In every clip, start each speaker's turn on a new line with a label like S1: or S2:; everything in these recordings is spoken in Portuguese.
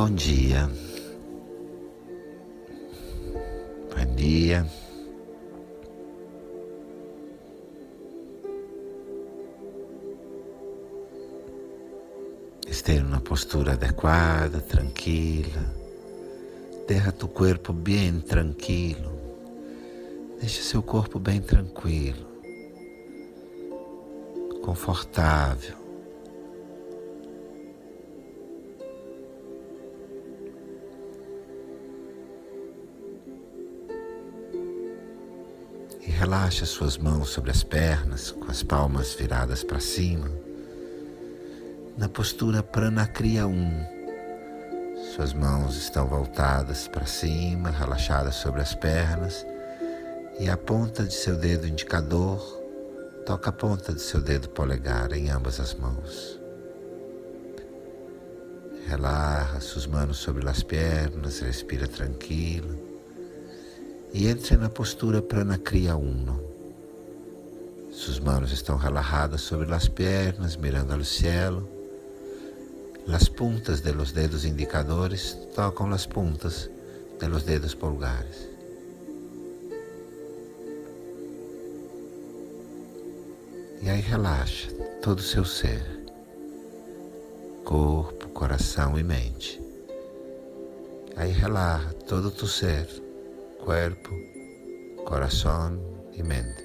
S1: Bom dia. Bom dia. Esteja numa postura adequada, tranquila. Deixa tu corpo bem tranquilo. Deixa seu corpo bem tranquilo, confortável. E relaxa suas mãos sobre as pernas, com as palmas viradas para cima, na postura Pranakriya 1. Suas mãos estão voltadas para cima, relaxadas sobre as pernas e a ponta de seu dedo indicador toca a ponta de seu dedo polegar em ambas as mãos. Relaxa suas mãos sobre as pernas, respira tranquilo e entre na postura Pranakriya Uno. Suas mãos estão relaxadas sobre as pernas, mirando ao céu. As puntas de los dedos indicadores tocam as puntas de los dedos pulgares. E aí relaxa todo o seu ser, corpo, coração e mente. Aí relaxa todo o teu ser, corpo, coração e mente.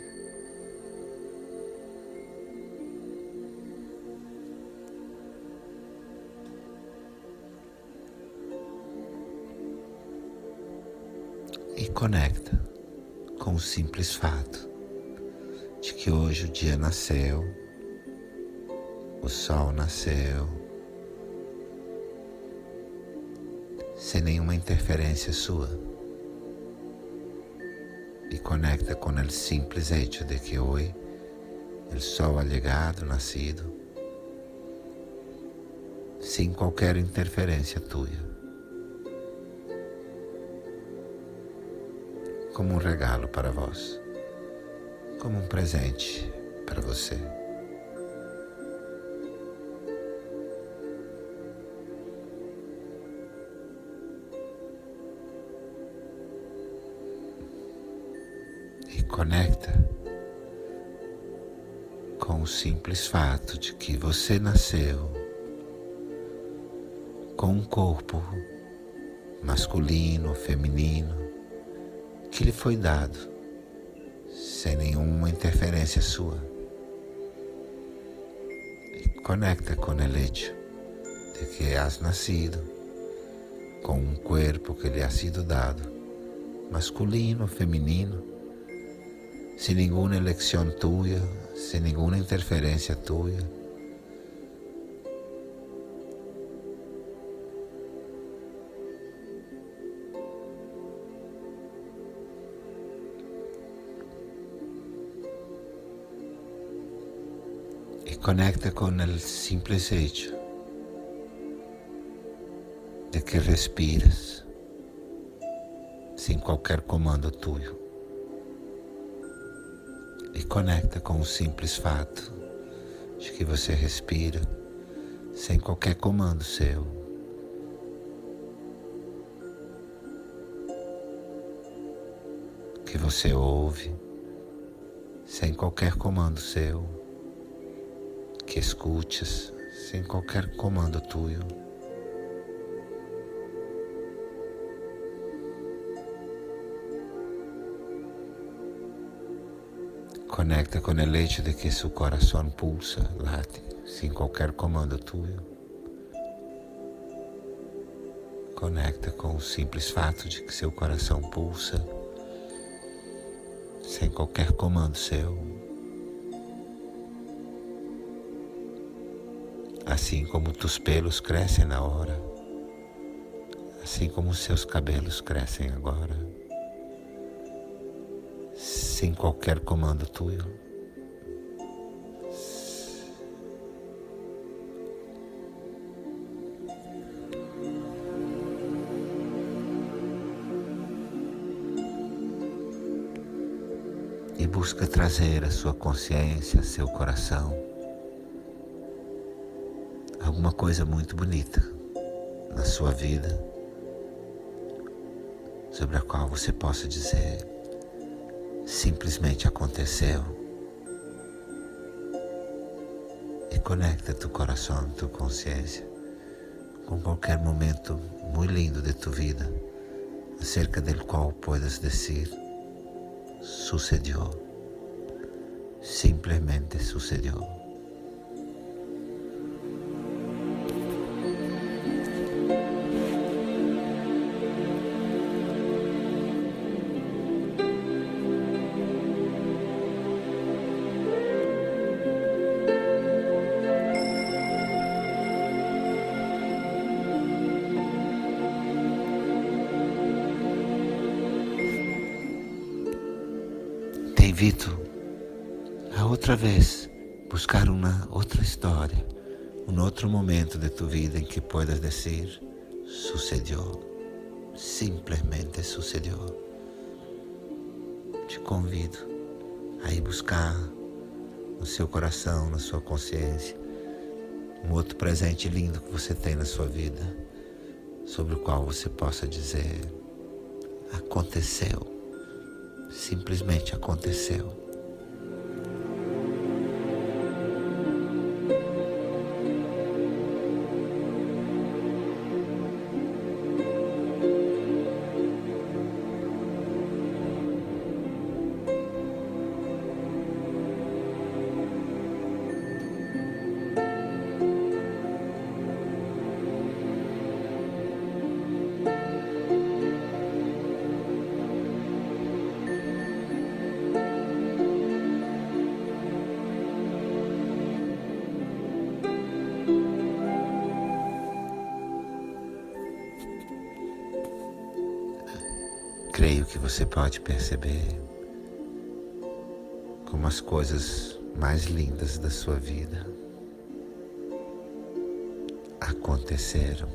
S1: E conecta com o simples fato de que hoje o dia nasceu, o sol nasceu, sem nenhuma interferência sua. E conecta com o simples hecho de que hoje o sol ha llegado, nascido, sem qualquer interferência tua. Como um regalo para vós como um presente para você. Conecta com o simples fato de que você nasceu com um corpo masculino, feminino, que lhe foi dado sem nenhuma interferência sua. E conecta com o hecho de que has nascido com um corpo que lhe ha sido dado, masculino, feminino, sem nenhuma eleição tua, sem nenhuma interferência tua conecta con el simple hecho de que respiras sem qualquer comando tuyo. E conecta com o simples fato de que você respira sem qualquer comando seu. Que você ouve sem qualquer comando seu que escutes sem qualquer comando tuyo. Conecta com o hecho de que seu coração pulsa, late, sem qualquer comando tuyo. Conecta com o simples fato de que seu coração pulsa, sem qualquer comando seu. assim como tus pelos crescem na hora, assim como seus cabelos crescem agora, sem qualquer comando tuyo. E busca trazer a sua consciência, seu coração, alguma coisa muito bonita, na sua vida sobre a qual você possa dizer simplesmente aconteceu. E conecta tu coração, tu consciência com qualquer momento muito lindo de tu vida, acerca del qual puedas dizer sucedió, simplesmente sucedió. Invito a outra vez buscar uma outra história, um outro momento de tu vida em que puedas dizer sucedió, simplesmente sucedió. Te convido a ir buscar no seu coração, na sua consciência, um outro presente lindo que você tem na sua vida, sobre o qual você possa dizer: aconteceu simplesmente aconteceu. Creio que você pode perceber como as coisas mais lindas da sua vida aconteceram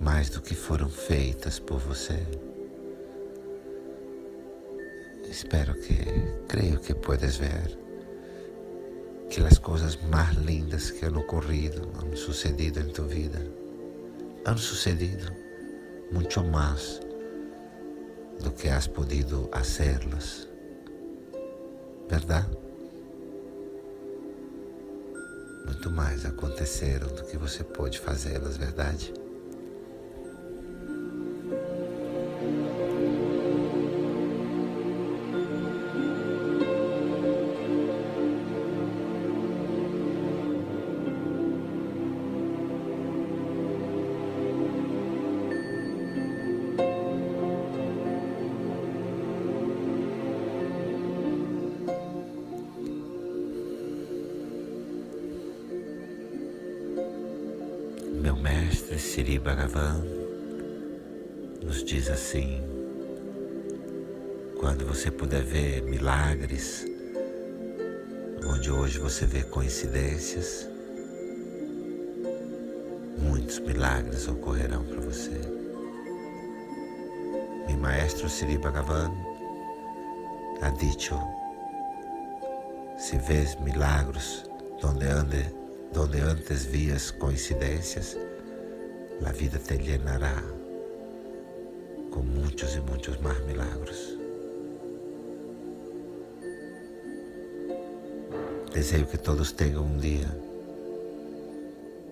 S1: mais do que foram feitas por você. Espero que, creio que puedes ver que as coisas mais lindas que han ocorrido, han sucedido em tu vida, han sucedido muito mais do que has podido hacerlas, verdade? Muito mais aconteceram do que você pôde fazê-las, verdade? Siri Bhagavan nos diz assim: quando você puder ver milagres, onde hoje você vê coincidências, muitos milagres ocorrerão para você. Meu maestro Siri Bhagavan ha dicho: se vês milagros donde ande donde antes vías coincidências, a vida te llenará com muitos e muitos mais milagros. Desejo que todos tenham um dia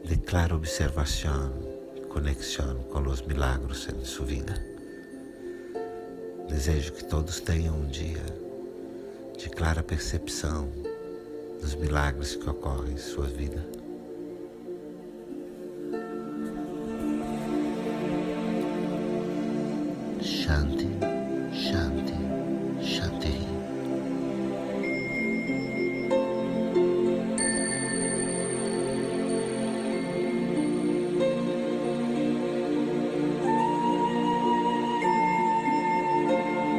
S1: de clara observação e conexão com os milagros em sua vida. Desejo que todos tenham um dia de clara percepção dos milagres que ocorrem em sua vida. Shanti, Shanti.